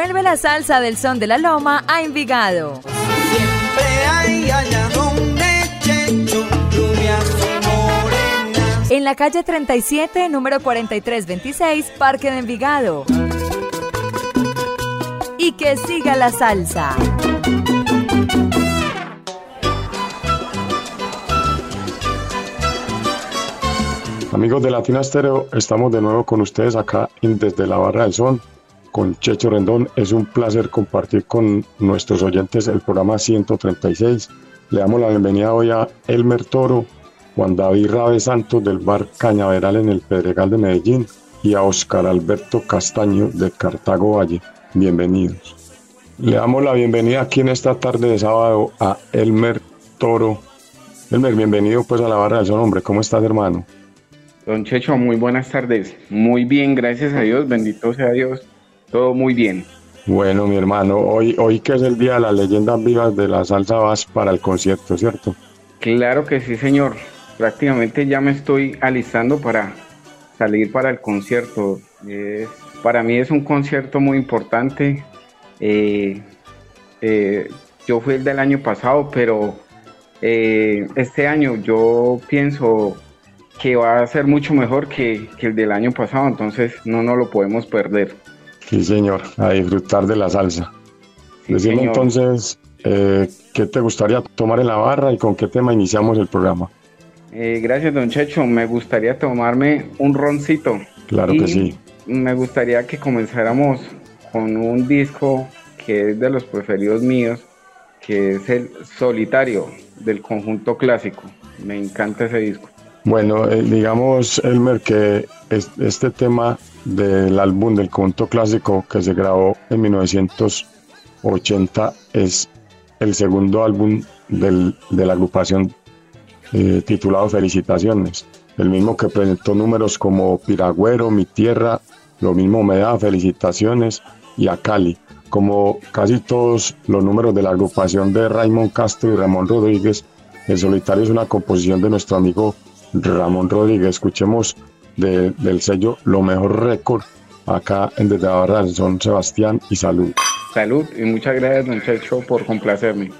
Vuelve la salsa del son de la loma a Envigado. Siempre hay allá donde Checho, morenas. En la calle 37, número 4326, Parque de Envigado. Y que siga la salsa. Amigos de Latina Estéreo, estamos de nuevo con ustedes acá en Desde la Barra del Son con Checho Rendón. Es un placer compartir con nuestros oyentes el programa 136. Le damos la bienvenida hoy a Elmer Toro, Juan David Rabe Santos del bar Cañaveral en el Pedregal de Medellín y a Oscar Alberto Castaño de Cartago Valle. Bienvenidos. Le damos la bienvenida aquí en esta tarde de sábado a Elmer Toro. Elmer, bienvenido pues a la barra de su nombre. ¿Cómo estás, hermano? Don Checho, muy buenas tardes. Muy bien, gracias a Dios, bendito sea Dios. Todo muy bien. Bueno, mi hermano, hoy, hoy que es el día de las leyendas vivas de la salsa vas para el concierto, ¿cierto? Claro que sí, señor. Prácticamente ya me estoy alistando para salir para el concierto. Eh, para mí es un concierto muy importante. Eh, eh, yo fui el del año pasado, pero este año yo pienso que va a ser mucho mejor que, que el del año pasado, entonces no nos lo podemos perder. Sí, señor, a disfrutar de la salsa. Sí, señor. entonces, eh, ¿qué te gustaría tomar en la barra y con qué tema iniciamos el programa? Eh, gracias, don Checho. Me gustaría tomarme un roncito. Claro Y que sí. Me gustaría que comenzáramos con un disco que es de los preferidos míos, que es el Solitario del conjunto clásico. Me encanta ese disco. Bueno, eh, digamos, Elmer, que es- este tema del álbum del conjunto clásico que se grabó en 1980 es el segundo álbum del- de la agrupación eh, titulado Felicitaciones. El mismo que presentó números como Piragüero, Mi Tierra, lo mismo me da Felicitaciones y a Cali. Como casi todos los números de la agrupación de Raymond Castro y Ramón Rodríguez, El Solitario es una composición de nuestro amigo Ramón Rodríguez. Escuchemos de- del sello Lo Mejor Récord acá en Desde Barra del Son Sebastián y Salud. Salud y muchas gracias, don por complacerme.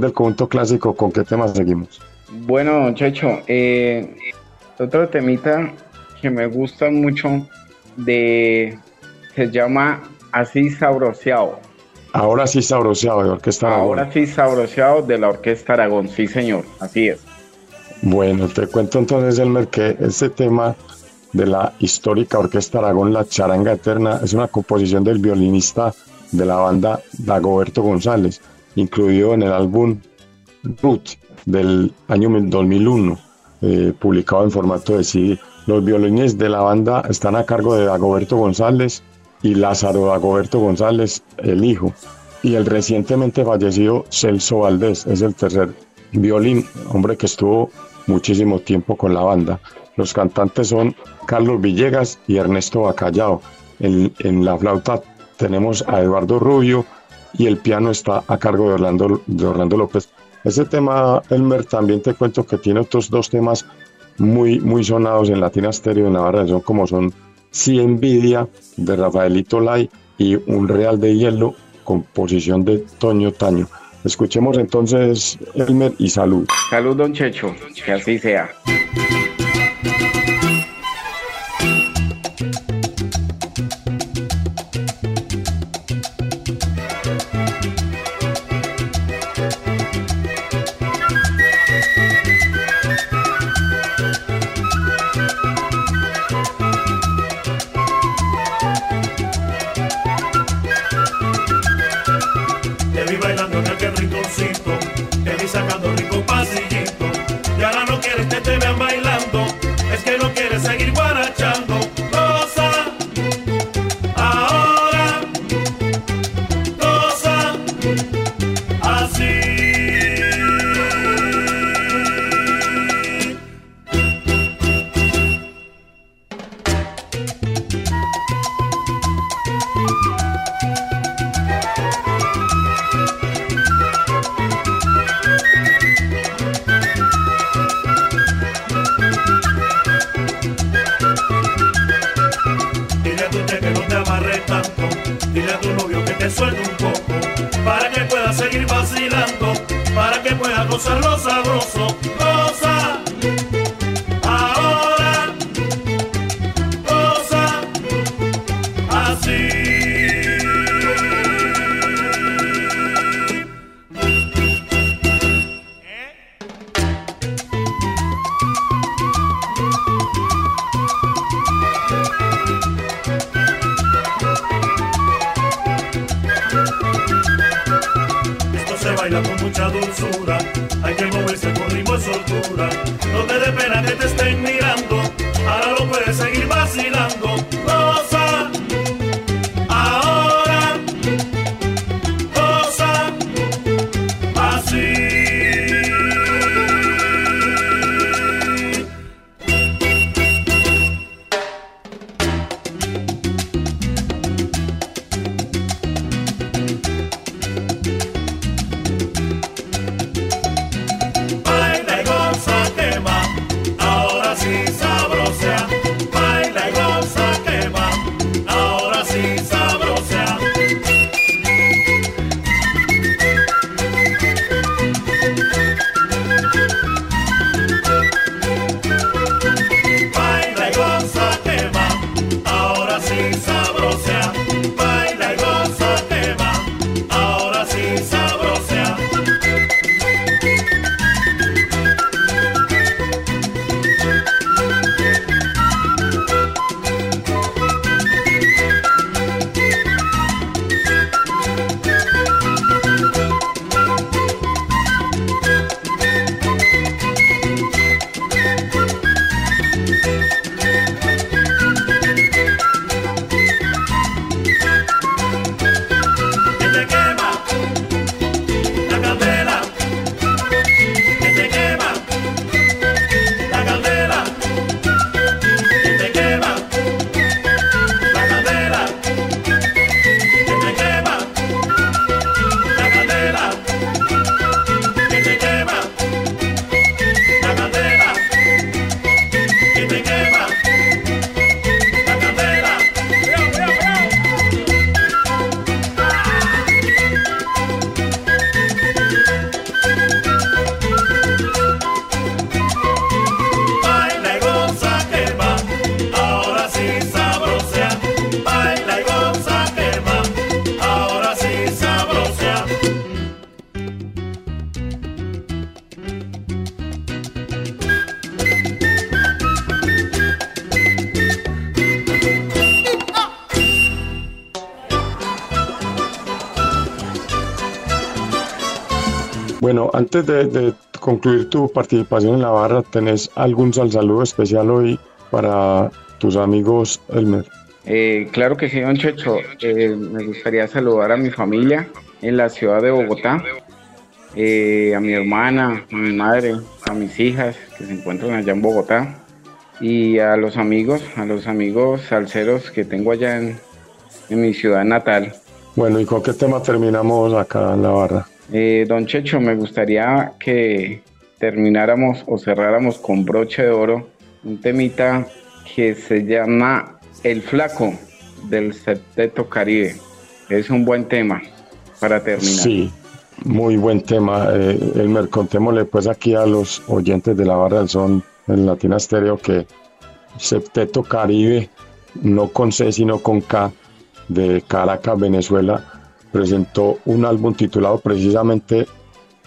Después del conjunto clásico, ¿con qué tema seguimos? Bueno, Checho, eh, otro temita que me gusta mucho de se llama Así Sabroseado. Ahora sí sabroseado de Orquesta Aragón. Ahora sí Sabroseado de la Orquesta Aragón, sí señor, así es. Bueno, te cuento entonces, Elmer, que este tema de la histórica Orquesta Aragón, La Charanga Eterna, es una composición del violinista de la banda Dagoberto González, incluido en el álbum Root del año 2001, eh, publicado en formato de CD. Los violines de la banda están a cargo de Dagoberto González y Lázaro Dagoberto González, el hijo. Y el recientemente fallecido Celso Valdés es el tercer violín, hombre que estuvo muchísimo tiempo con la banda. Los cantantes son Carlos Villegas y Ernesto Bacallao. En, en la flauta tenemos a Eduardo Rubio y el piano está a cargo de Orlando, de Orlando López. Ese tema, Elmer, también te cuento que tiene otros dos temas muy, muy sonados en Latina Stereo en Navarra, son como son Si Envidia de Rafaelito Lai y Un Real de Hielo, composición de Toño Taño. Escuchemos entonces, Elmer, y salud. Salud, don Checho, que así sea. Baila con mucha dulzura, hay que moverse con ritmo y soltura. No te dé pena que te estén mirando, ahora lo puedes seguir vacilando. Bueno, antes de, de concluir tu participación en la barra, ¿tenés algún sal- saludo especial hoy para tus amigos, Elmer? Eh, claro que sí, don Checho. Eh, me gustaría saludar a mi familia en la ciudad de Bogotá, eh, a mi hermana, a mi madre, a mis hijas que se encuentran allá en Bogotá y a los amigos, a los amigos salseros que tengo allá en, en mi ciudad natal. Bueno, ¿y con qué tema terminamos acá en la barra? Eh, don Checho, me gustaría que termináramos o cerráramos con broche de oro un temita que se llama El Flaco del Septeto Caribe. Es un buen tema para terminar. Sí, muy buen tema. Eh, Elmer, pues aquí a los oyentes de la barra del son en Latina Stereo que Septeto Caribe, no con C sino con K, de Caracas, Venezuela, presentó un álbum titulado precisamente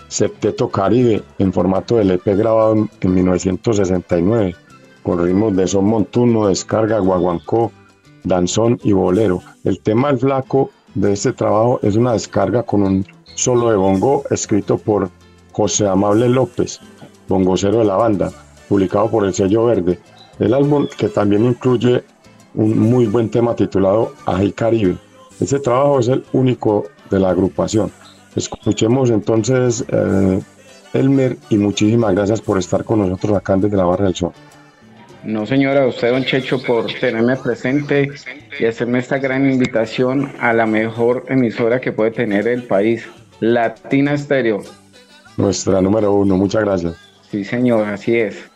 Septeto Caribe en formato de LP grabado en, en 1969 con ritmos de son montuno, descarga, guaguancó, danzón y bolero. El tema El Flaco de este trabajo es una descarga con un solo de bongo escrito por José Amable López, bongocero de la banda, publicado por el sello verde. El álbum que también incluye un muy buen tema titulado Ají Caribe. Este trabajo es el único de la agrupación. Escuchemos entonces eh, Elmer y muchísimas gracias por estar con nosotros acá desde la Barra del Sol. No, señora, usted, don Checho, por tenerme presente y hacerme esta gran invitación a la mejor emisora que puede tener el país, Latina Stereo. Nuestra número uno, muchas gracias. Sí, señor, así es.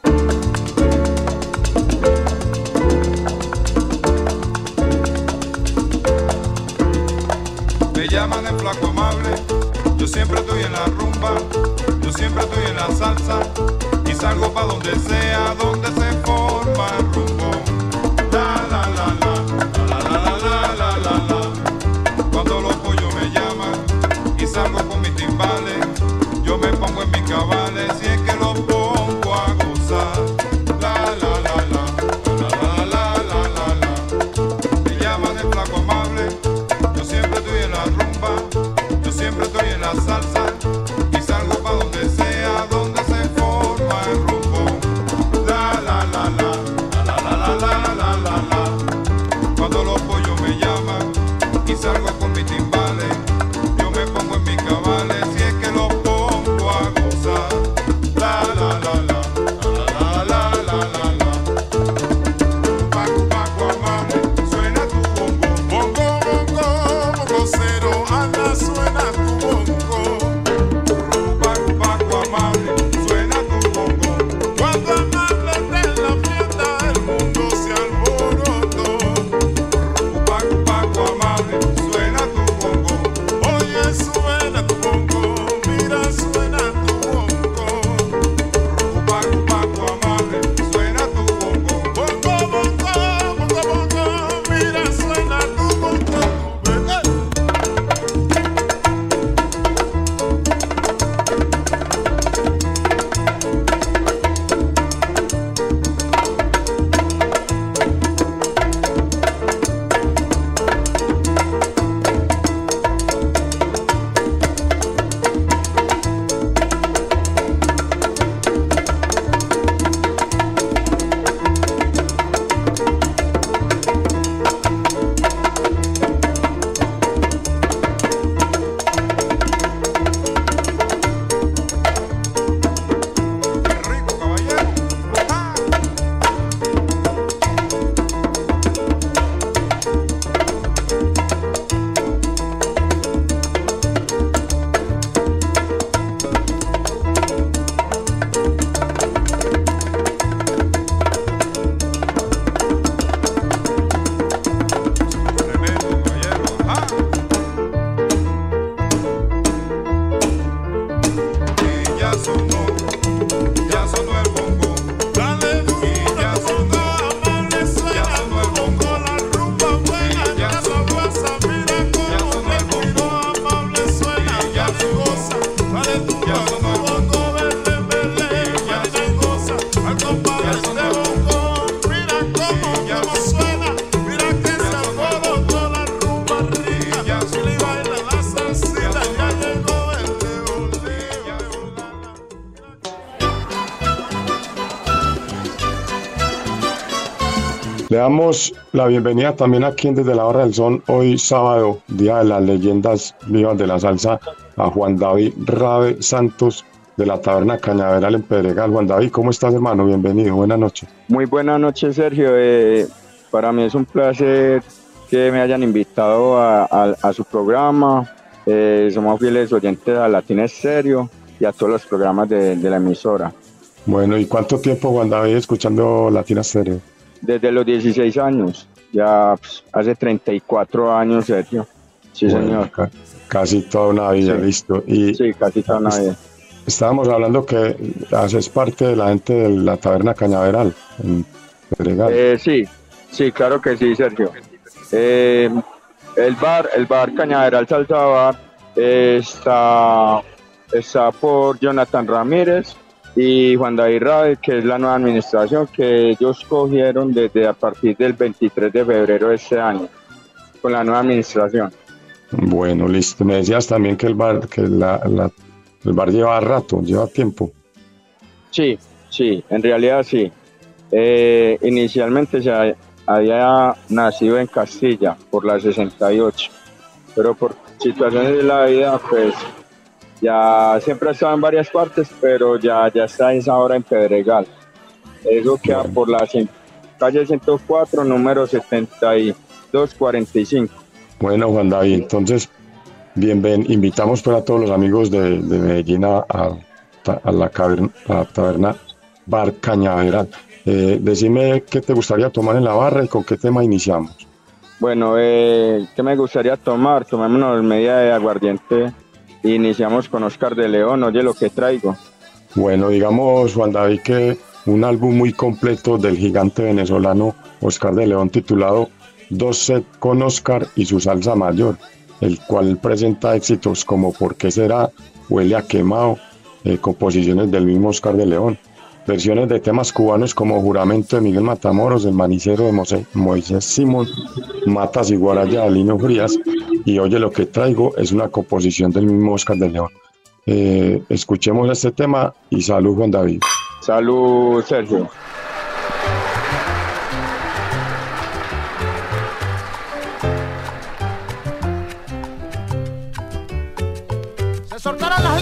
Siempre estoy en la rumba, yo siempre estoy en la salsa y salgo pa' donde sea, damos la bienvenida también aquí en Desde la Barra del Son, hoy sábado, Día de las Leyendas Vivas de la Salsa, a Juan David Rabe Santos de la Taberna Cañaveral en Pedregal. Juan David, ¿cómo estás, hermano? Bienvenido, buenas noches. Muy buenas noches, Sergio. Eh, para mí es un placer que me hayan invitado a, a- a su programa. Eh, somos fieles oyentes a Latina Estéreo y a todos los programas de, de la emisora. Bueno, ¿y cuánto tiempo, Juan David, escuchando Latina Stereo? Desde los 16 años, ya pues, hace 34 años, Sergio. Sí, Bueno, señor. ca- casi toda una vida, Sí. listo. Y Sí, casi toda una vida. estábamos hablando que haces parte de la gente de la Taberna Cañaveral en Pedregal. Eh, sí, sí, claro que sí, Sergio. Eh, el bar, el bar Cañaveral Salsa Bar eh, está, está por Jonathan Ramírez y Juan David Rabe, que es la nueva administración que ellos cogieron desde a partir del 23 de febrero de este año, con la nueva administración. Bueno, listo. Me decías también que el bar, que la, la- el bar lleva rato, lleva tiempo. Sí, sí, en realidad sí. Eh, inicialmente se ha- había nacido en Castilla por la 68, pero por situaciones de la vida, pues ya siempre ha estado en varias partes, pero ya, ya está es ahora en Pedregal. Eso queda por la calle 104, número 7245. Bueno, Juan David, entonces, bien, invitamos pues a todos los amigos de, de Medellín a, a- a la, caverna- a la taberna Bar Cañaveral. Eh, decime qué te gustaría tomar en la barra y con qué tema iniciamos. Bueno, eh, ¿qué me gustaría tomar? Tomémonos media de aguardiente. Iniciamos con Oscar de León. Oye, lo que traigo. Bueno, digamos, Juan David, que un álbum muy completo del gigante venezolano Oscar de León titulado Dos set con Oscar y su salsa mayor, el cual presenta éxitos como ¿Por qué será? Huele a quemado, eh, composiciones del mismo Oscar de León, versiones de temas cubanos como Juramento de Miguel Matamoros, El Manicero de Mose- Moisés Simón, Matas y Guaraya de Lino Frías, y Oye lo que traigo es una composición del mismo Oscar de León. Eh, escuchemos este tema y salud Juan David. Salud, Sergio. Se soltaron las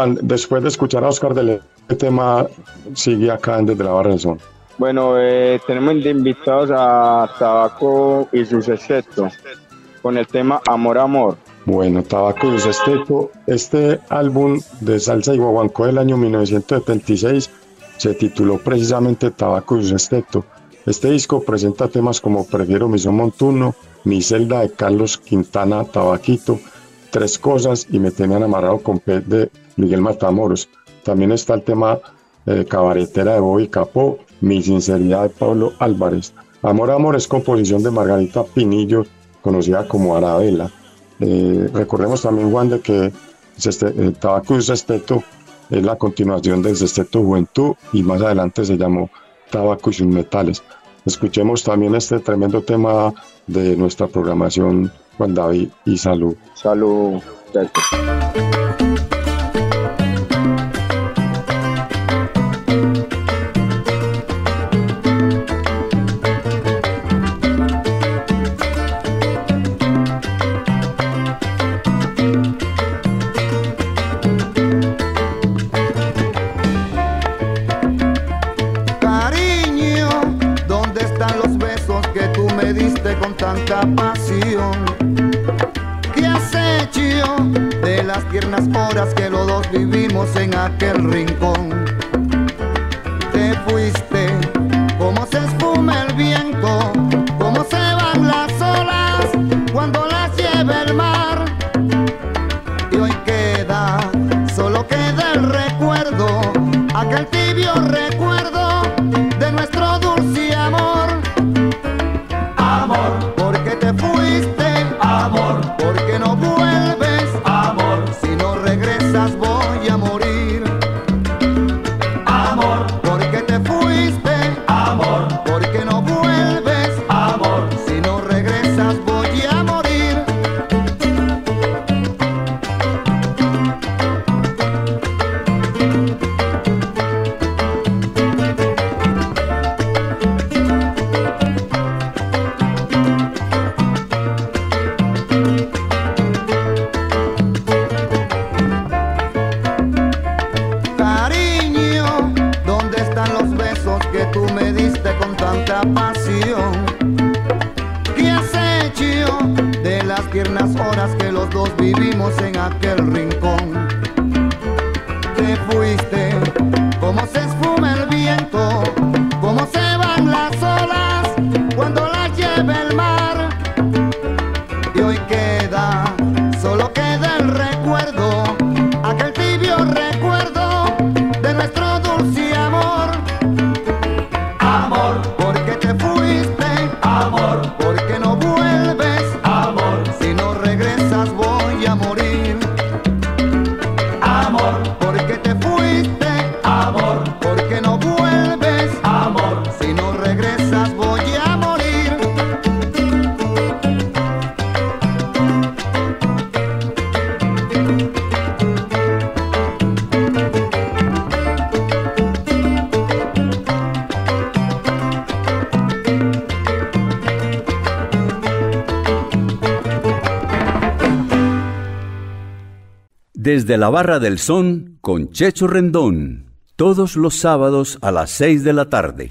Juan, después de escuchar a Oscar de ¿qué tema sigue acá en Desde la Barra del Son? Bueno, eh, tenemos invitados a Tabaco y su sexteto con el tema Amor Amor. Bueno, Tabaco y su sexteto, este álbum de salsa y guaguancó del año 1976 se tituló precisamente Tabaco y su sexteto. Este disco presenta temas como Prefiero mi son montuno, Mi celda de Carlos Quintana Tabaquito, Tres cosas y Me tenían amarrado con de Miguel Matamoros. También está el tema eh, Cabaretera de Bobby Capó, Mi sinceridad de Pablo Álvarez. Amor Amor es composición de Margarita Pinillo, conocida como Arabela. Eh, recordemos también, Juan, de que eh, Tabaco y Sesteto es la continuación del Sesteto Juventud y más adelante se llamó Tabaco y sus metales. Escuchemos también este tremendo tema de nuestra programación, Juan David, y salud. Salud. Tanta pasión? ¿Qué has hecho de las tiernas horas que los dos vivimos en aquel rincón? Te fuiste, Desde la Barra del Son con Checho Rendón. Todos los sábados a las 6 de la tarde.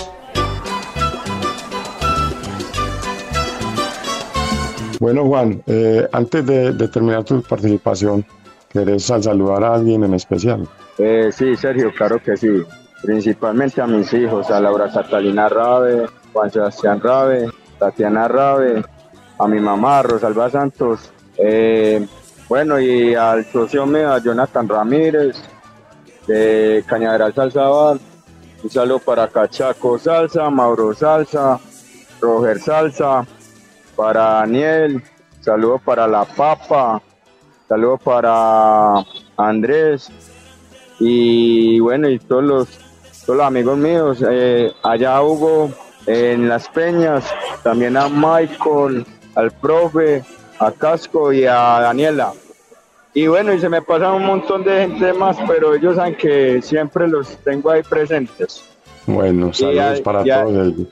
Bueno, Juan, eh, antes de, de terminar tu participación, ¿querés sal- saludar a alguien en especial? Eh, sí, Sergio, claro que sí. Principalmente a mis hijos, a Laura Catalina Rabe, Juan Sebastián Rabe, Tatiana Rabe, a mi mamá, Rosalba Santos, eh, bueno, y al socio mío, a Jonathan Ramírez, de Cañaveral Salsa. Un saludo para Cachaco Salsa, Mauro Salsa, Roger Salsa, para Daniel, saludo para La Papa, saludo para Andrés, y bueno, y todos los, todos amigos míos, eh, allá Hugo en Las Peñas, también a Michael, al profe, a Casco y a Daniela. Y bueno, y se me pasan un montón de gente más, pero ellos saben que siempre los tengo ahí presentes. Bueno, saludos para y todos ellos.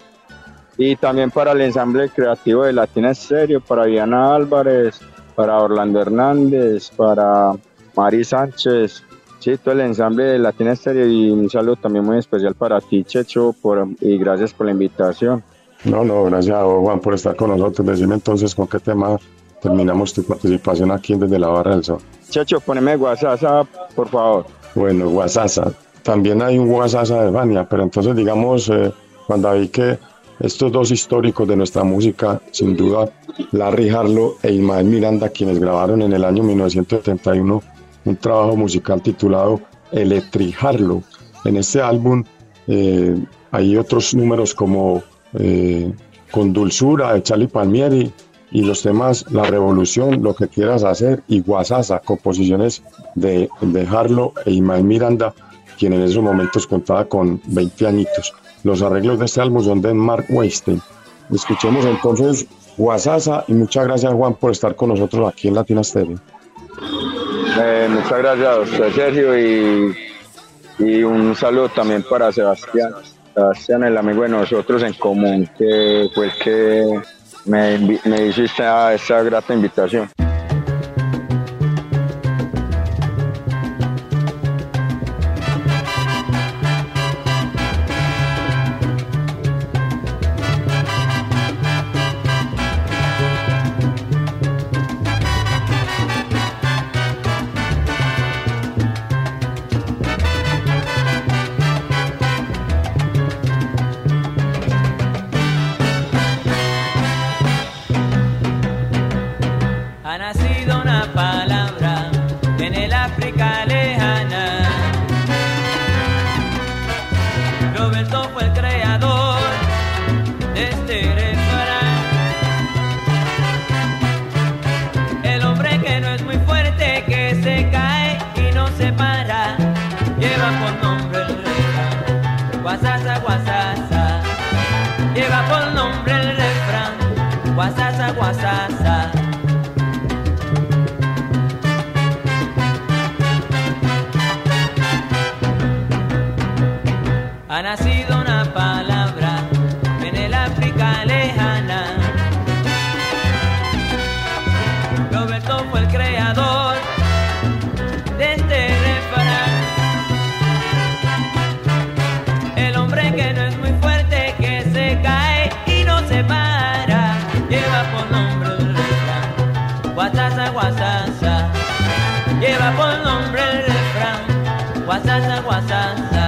Y también para el ensamble creativo de Latina Estéreo, para Diana Álvarez, para Orlando Hernández, para Mari Sánchez, Sí, todo el ensamble de Latina Estéreo y un saludo también muy especial para ti, Checho, por, y gracias por la invitación. No, no, gracias a vos, Juan por estar con nosotros. Decime entonces con qué tema terminamos tu participación aquí Desde la Barra del Sol. Checho, poneme WhatsApp, por favor. Bueno, Guasasa. También hay un Guasasa de Fania, pero entonces digamos, eh, cuando vi que estos dos históricos de nuestra música, sin duda, Larry Harlow e Ismael Miranda, quienes grabaron en el año 1971 un trabajo musical titulado Electrijarlo. En este álbum eh, hay otros números como eh, Con Dulzura de Charlie Palmieri y los temas La Revolución, Lo que quieras hacer y Guasasa, composiciones de, de Harlow e Ismael Miranda, quien en esos momentos contaba con 20 añitos. Los arreglos de este álbum son de Mark Weinstein. Escuchemos entonces Guasasa y muchas gracias Juan por estar con nosotros aquí en Latina Stereo. Eh, muchas gracias Sergio, y, y un saludo también para Sebastián. Sebastián, el amigo de nosotros en común, que fue el que me, me hizo esta, esta grata invitación. lleva por nombre el refrán, guasasa, guasasa.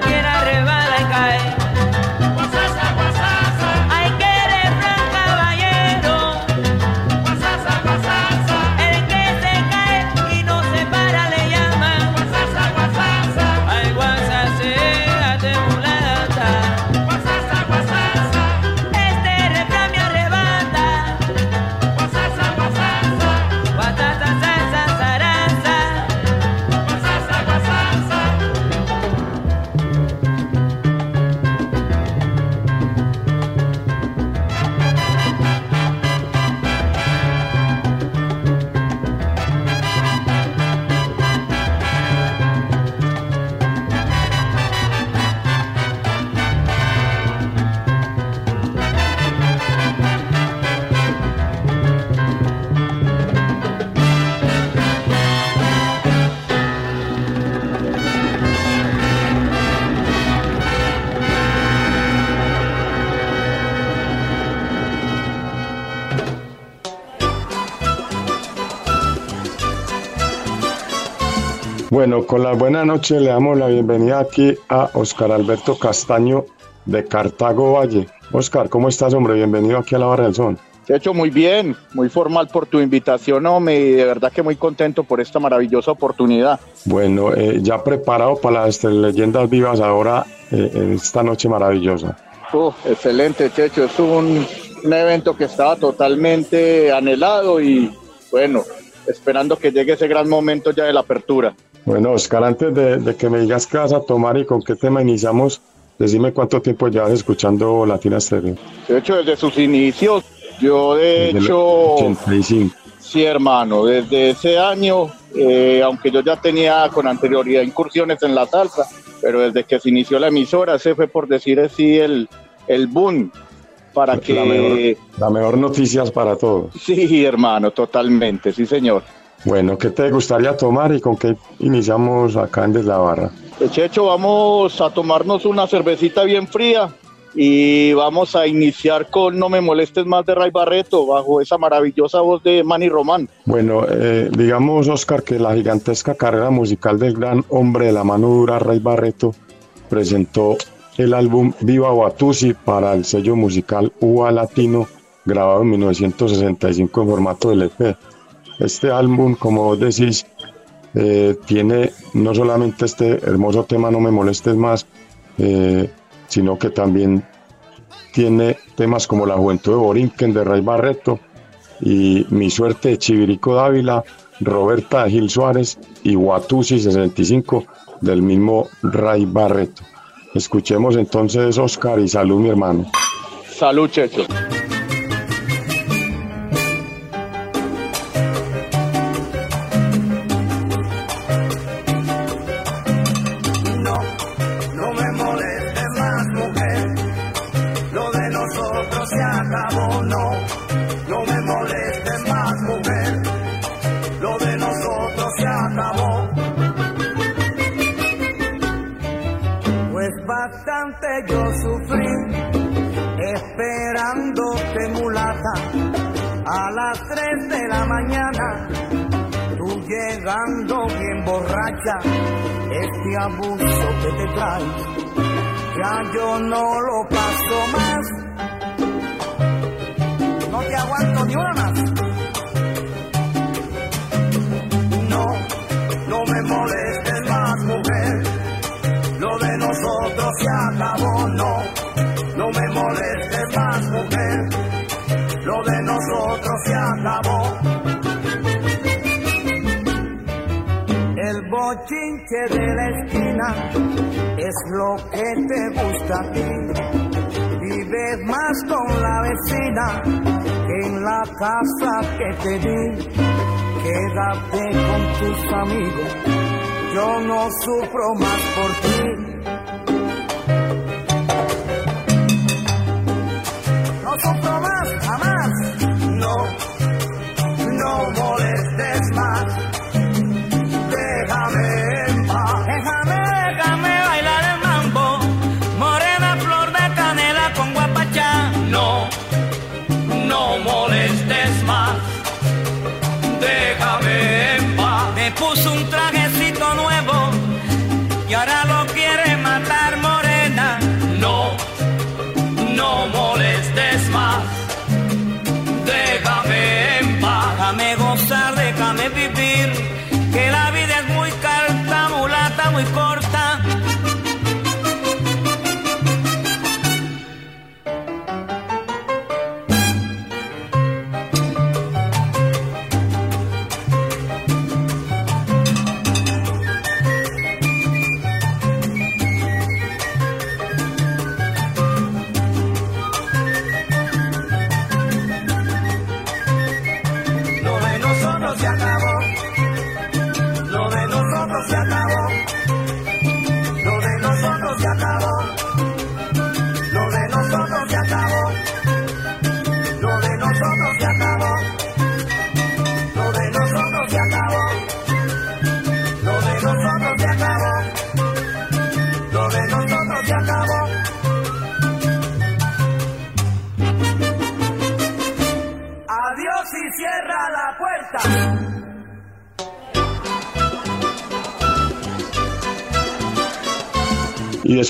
Yeah. Bueno, con la buena noche le damos la bienvenida aquí a Oscar Alberto Castaño de Cartago Valle. Oscar, ¿cómo estás, hombre? Bienvenido aquí a la Barra del Son. Checho, muy bien, muy formal por tu invitación, hombre, y de verdad que muy contento por esta maravillosa oportunidad. Bueno, eh, ya preparado para las leyendas vivas ahora eh, en esta noche maravillosa. Uf, excelente, Checho, es un, un evento que estaba totalmente anhelado y bueno, esperando que llegue ese gran momento ya de la apertura. Bueno, Oscar, antes de, de que me digas qué vas a tomar y con qué tema iniciamos, decime cuánto tiempo llevas escuchando Latina Stereo. De hecho, desde sus inicios, yo de Desde hecho... 85. Sí, hermano, desde ese año, eh, aunque yo ya tenía con anterioridad incursiones en la salsa, pero desde que se inició la emisora, ese fue por decir así el, el boom para que... La mejor, la mejor noticias para todos. Sí, hermano, totalmente, sí, señor. Bueno, ¿qué te gustaría tomar y con qué iniciamos acá en Desde la Barra? Eh, Checho, vamos a tomarnos una cervecita bien fría y vamos a iniciar con No me molestes más de Ray Barreto, bajo esa maravillosa voz de Manny Román. Bueno, eh, digamos, Oscar, que la gigantesca carrera musical del gran hombre de la mano dura, Ray Barreto, presentó el álbum Viva Watusi para el sello musical UA Latino, grabado en 1965 en formato LP. Este álbum, como vos decís, eh, tiene no solamente este hermoso tema No me molestes más, eh, sino que también tiene temas como La Juventud de Borinquen de Ray Barreto y Mi Suerte de Chivirico Dávila, Roberta Gil Suárez y Watusi 65 del mismo Ray Barreto. Escuchemos entonces Oscar y salud mi hermano. Salud, Checho. Yo sufrí esperándote mulata a las 3 de la mañana. Tú llegando bien borracha, este abuso que te trae, ya yo no lo paso más. No te aguanto ni una se acabó, no. No me molestes más, mujer. Lo de nosotros se acabó. El bochinche de la esquina es lo que te gusta a ti. Vives más con la vecina que en la casa que te di. Quédate con tus amigos, yo no sufro más por ti.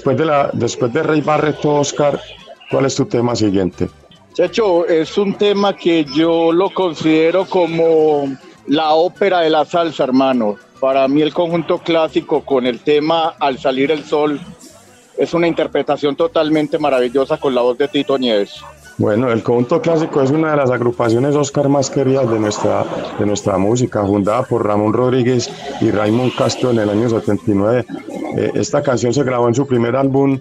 Después de, la, después de Rey Barreto, Oscar, ¿cuál es tu tema siguiente? Checho, es un tema que yo lo considero como la ópera de la salsa, hermano. Para mí el conjunto clásico con el tema Al salir el sol es una interpretación totalmente maravillosa con la voz de Tito Nieves. Bueno, el conjunto clásico es una de las agrupaciones Oscar más queridas de nuestra, de nuestra música, fundada por Ramón Rodríguez y Raymond Castro en el año 79. Eh, esta canción se grabó en su primer álbum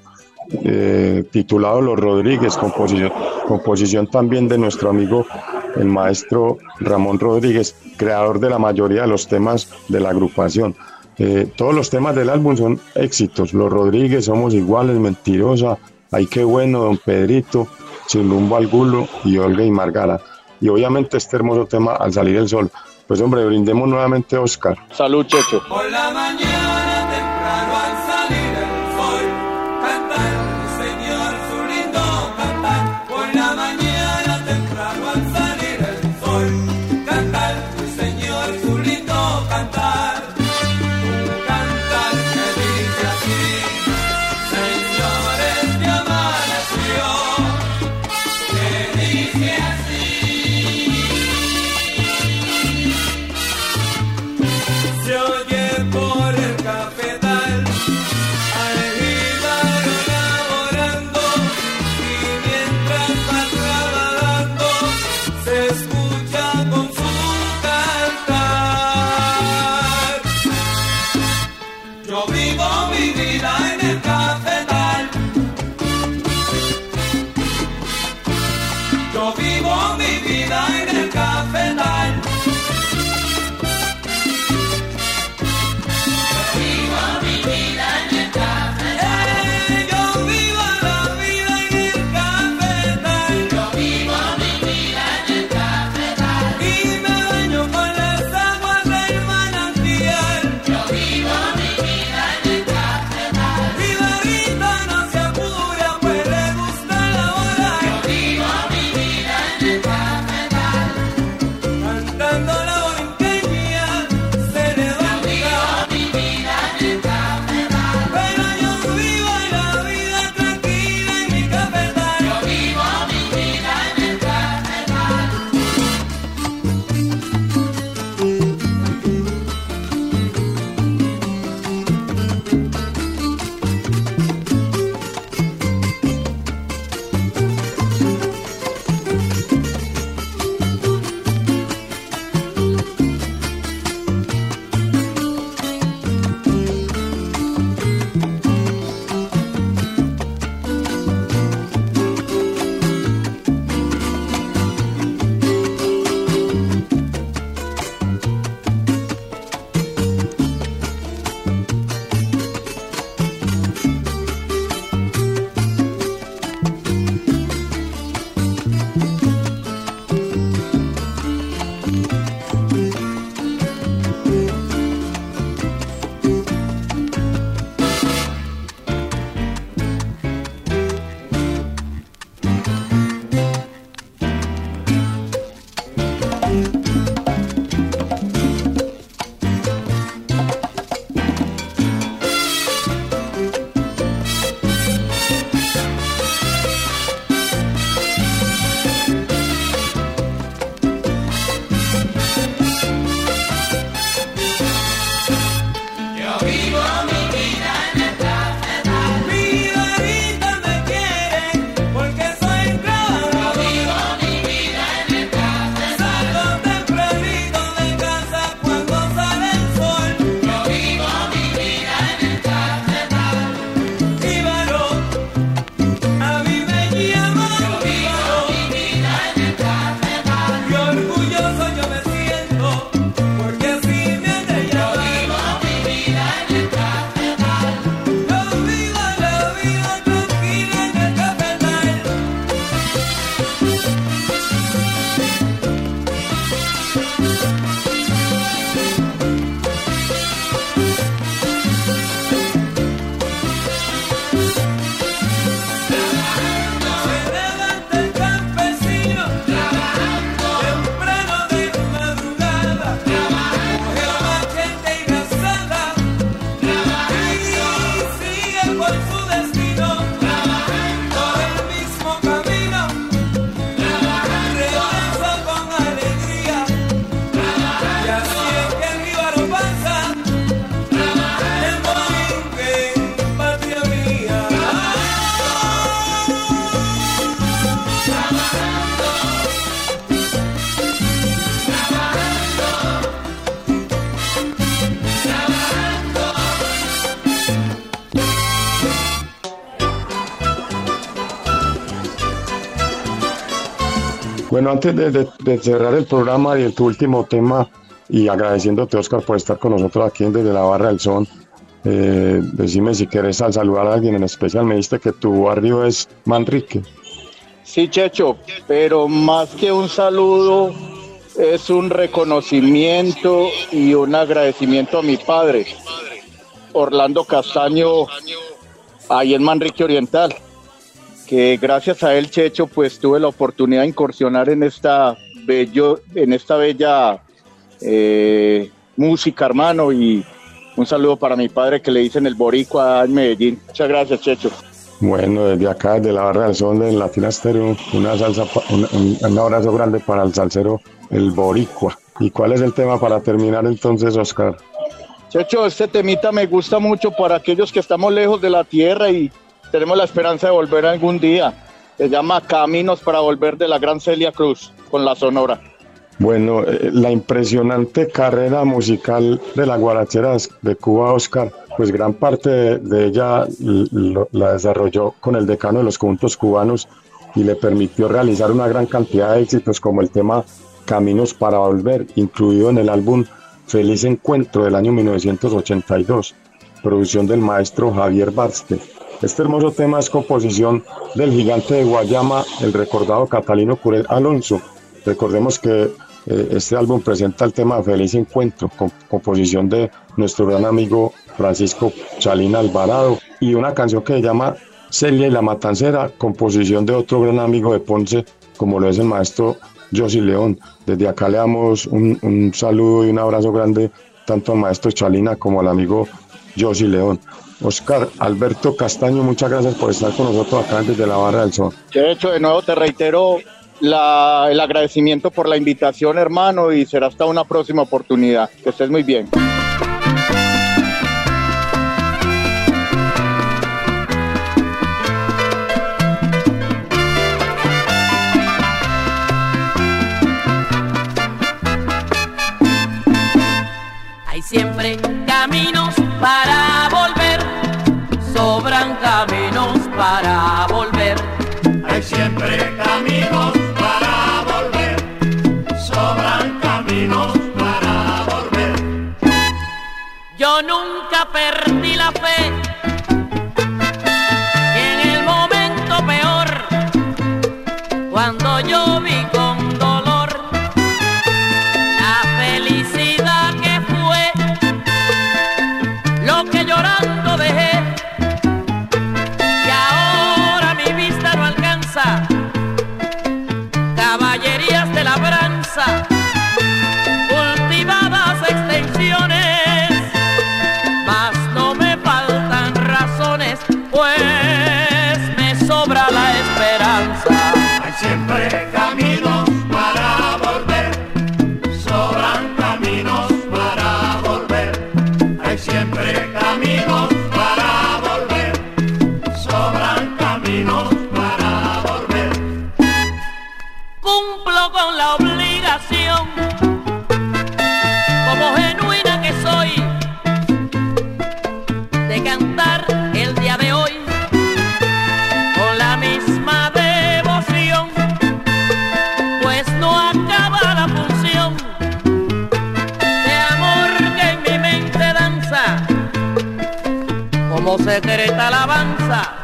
eh, titulado Los Rodríguez, composición, composición también de nuestro amigo el maestro Ramón Rodríguez, creador de la mayoría de los temas de la agrupación. Eh, todos los temas del álbum son éxitos. Los Rodríguez, Somos Iguales, Mentirosa, Ay Qué Bueno, Don Pedrito, Sin Rumbo al Gulo y Olga y Margara. Y obviamente este hermoso tema Al Salir el Sol. Pues hombre, brindemos nuevamente Oscar. Salud, Checho. Por la mañana Bueno, antes de, cerrar el programa y en tu último tema, y agradeciéndote, Oscar, por estar con nosotros aquí en desde la Barra del Son, eh, decime si quieres al saludar a alguien en especial. Me dijiste que tu barrio es Manrique. Sí, Checho, pero más que un saludo, es un reconocimiento y un agradecimiento a mi padre, Orlando Castaño, ahí en Manrique Oriental, que gracias a él, Checho, pues tuve la oportunidad de incursionar en esta, bello, en esta bella eh, música, hermano, y un saludo para mi padre que le dicen el boricua en Medellín. Muchas gracias, Checho. Bueno, desde acá, desde la Barra del Son de Latina Stereo, una salsa, un- un abrazo grande para el salsero, el boricua. ¿Y cuál es el tema para terminar entonces, Oscar? Checho, este temita me gusta mucho para aquellos que estamos lejos de la tierra y tenemos la esperanza de volver algún día. Se llama Caminos para volver de la Gran Celia Cruz con la Sonora. Bueno, eh, la impresionante carrera musical de la guaracheras de Cuba, Oscar, pues gran parte de, ella la desarrolló con el decano de los conjuntos cubanos y le permitió realizar una gran cantidad de éxitos como el tema Caminos para Volver, incluido en el álbum Feliz Encuentro del año 1982, producción del maestro Javier Barste. Este hermoso tema es composición del gigante de Guayama, el recordado Catalino Curel Alonso. Recordemos que eh, este álbum presenta el tema Feliz Encuentro, con- composición de nuestro gran amigo Francisco Chalina Alvarado, y una canción que se llama Celia y la Matancera, composición de otro gran amigo de Ponce, como lo es el maestro Josy León. Desde acá le damos un, un saludo y un abrazo grande tanto al maestro Chalina como al amigo Josy León. Oscar Alberto Castaño, muchas gracias por estar con nosotros acá desde la Barra del Sol. Checho, de nuevo te reitero la- el agradecimiento por la invitación, hermano, y será hasta una próxima oportunidad. Que estés muy bien. Hay siempre caminos para Con la obligación, como genuina que soy, de cantar el día de hoy con la misma devoción, pues no acaba la función de amor que en mi mente danza, como secreta alabanza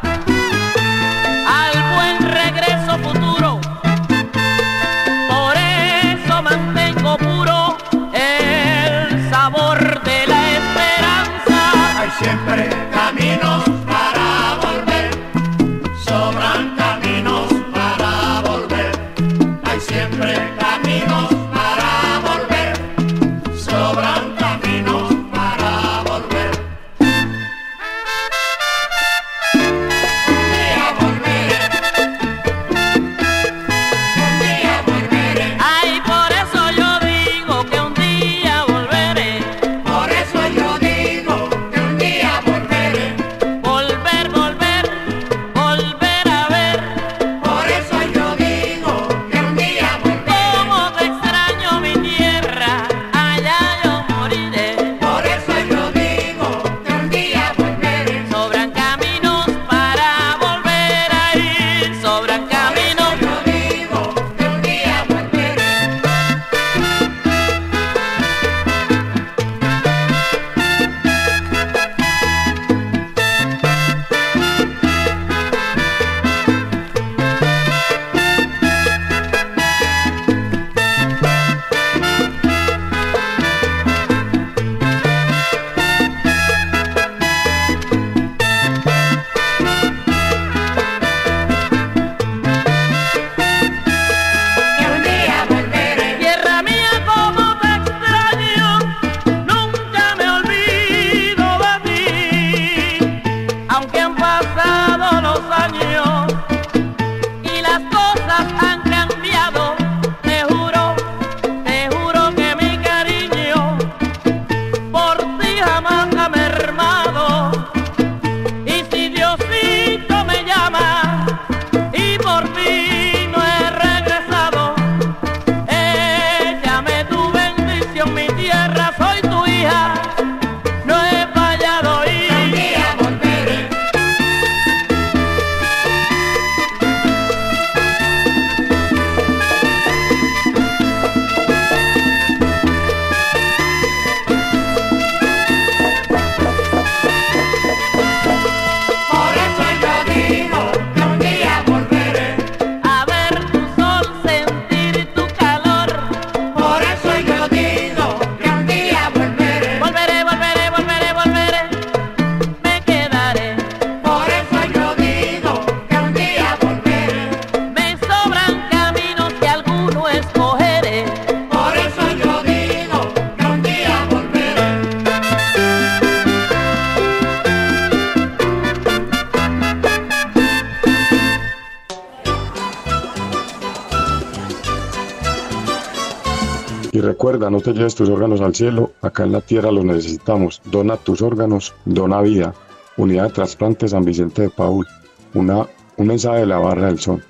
recuerda, no te lleves tus órganos al cielo, acá en la tierra los necesitamos. Dona tus órganos, dona vida. Unidad de Trasplante San Vicente de Paul. Una, un mensaje de la Barra del Sol.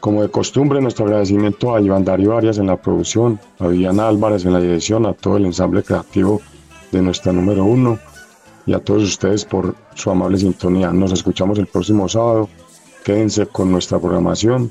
Como de costumbre, nuestro agradecimiento a Iván Darío Arias en la producción, a Viviana Álvarez en la dirección, a todo el ensamble creativo de nuestra número uno y a todos ustedes por su amable sintonía. Nos escuchamos el próximo sábado. Quédense con nuestra programación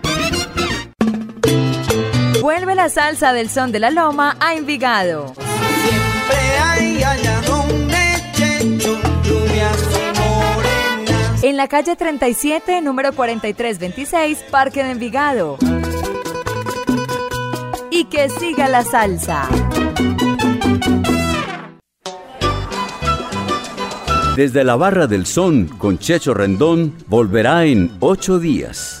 Vuelve la salsa del son de la loma a Envigado. Siempre hay allá. En la calle 37, número 4326, Parque de Envigado. Y que siga la salsa. Desde la Barra del Son con Checho Rendón volverá en ocho días.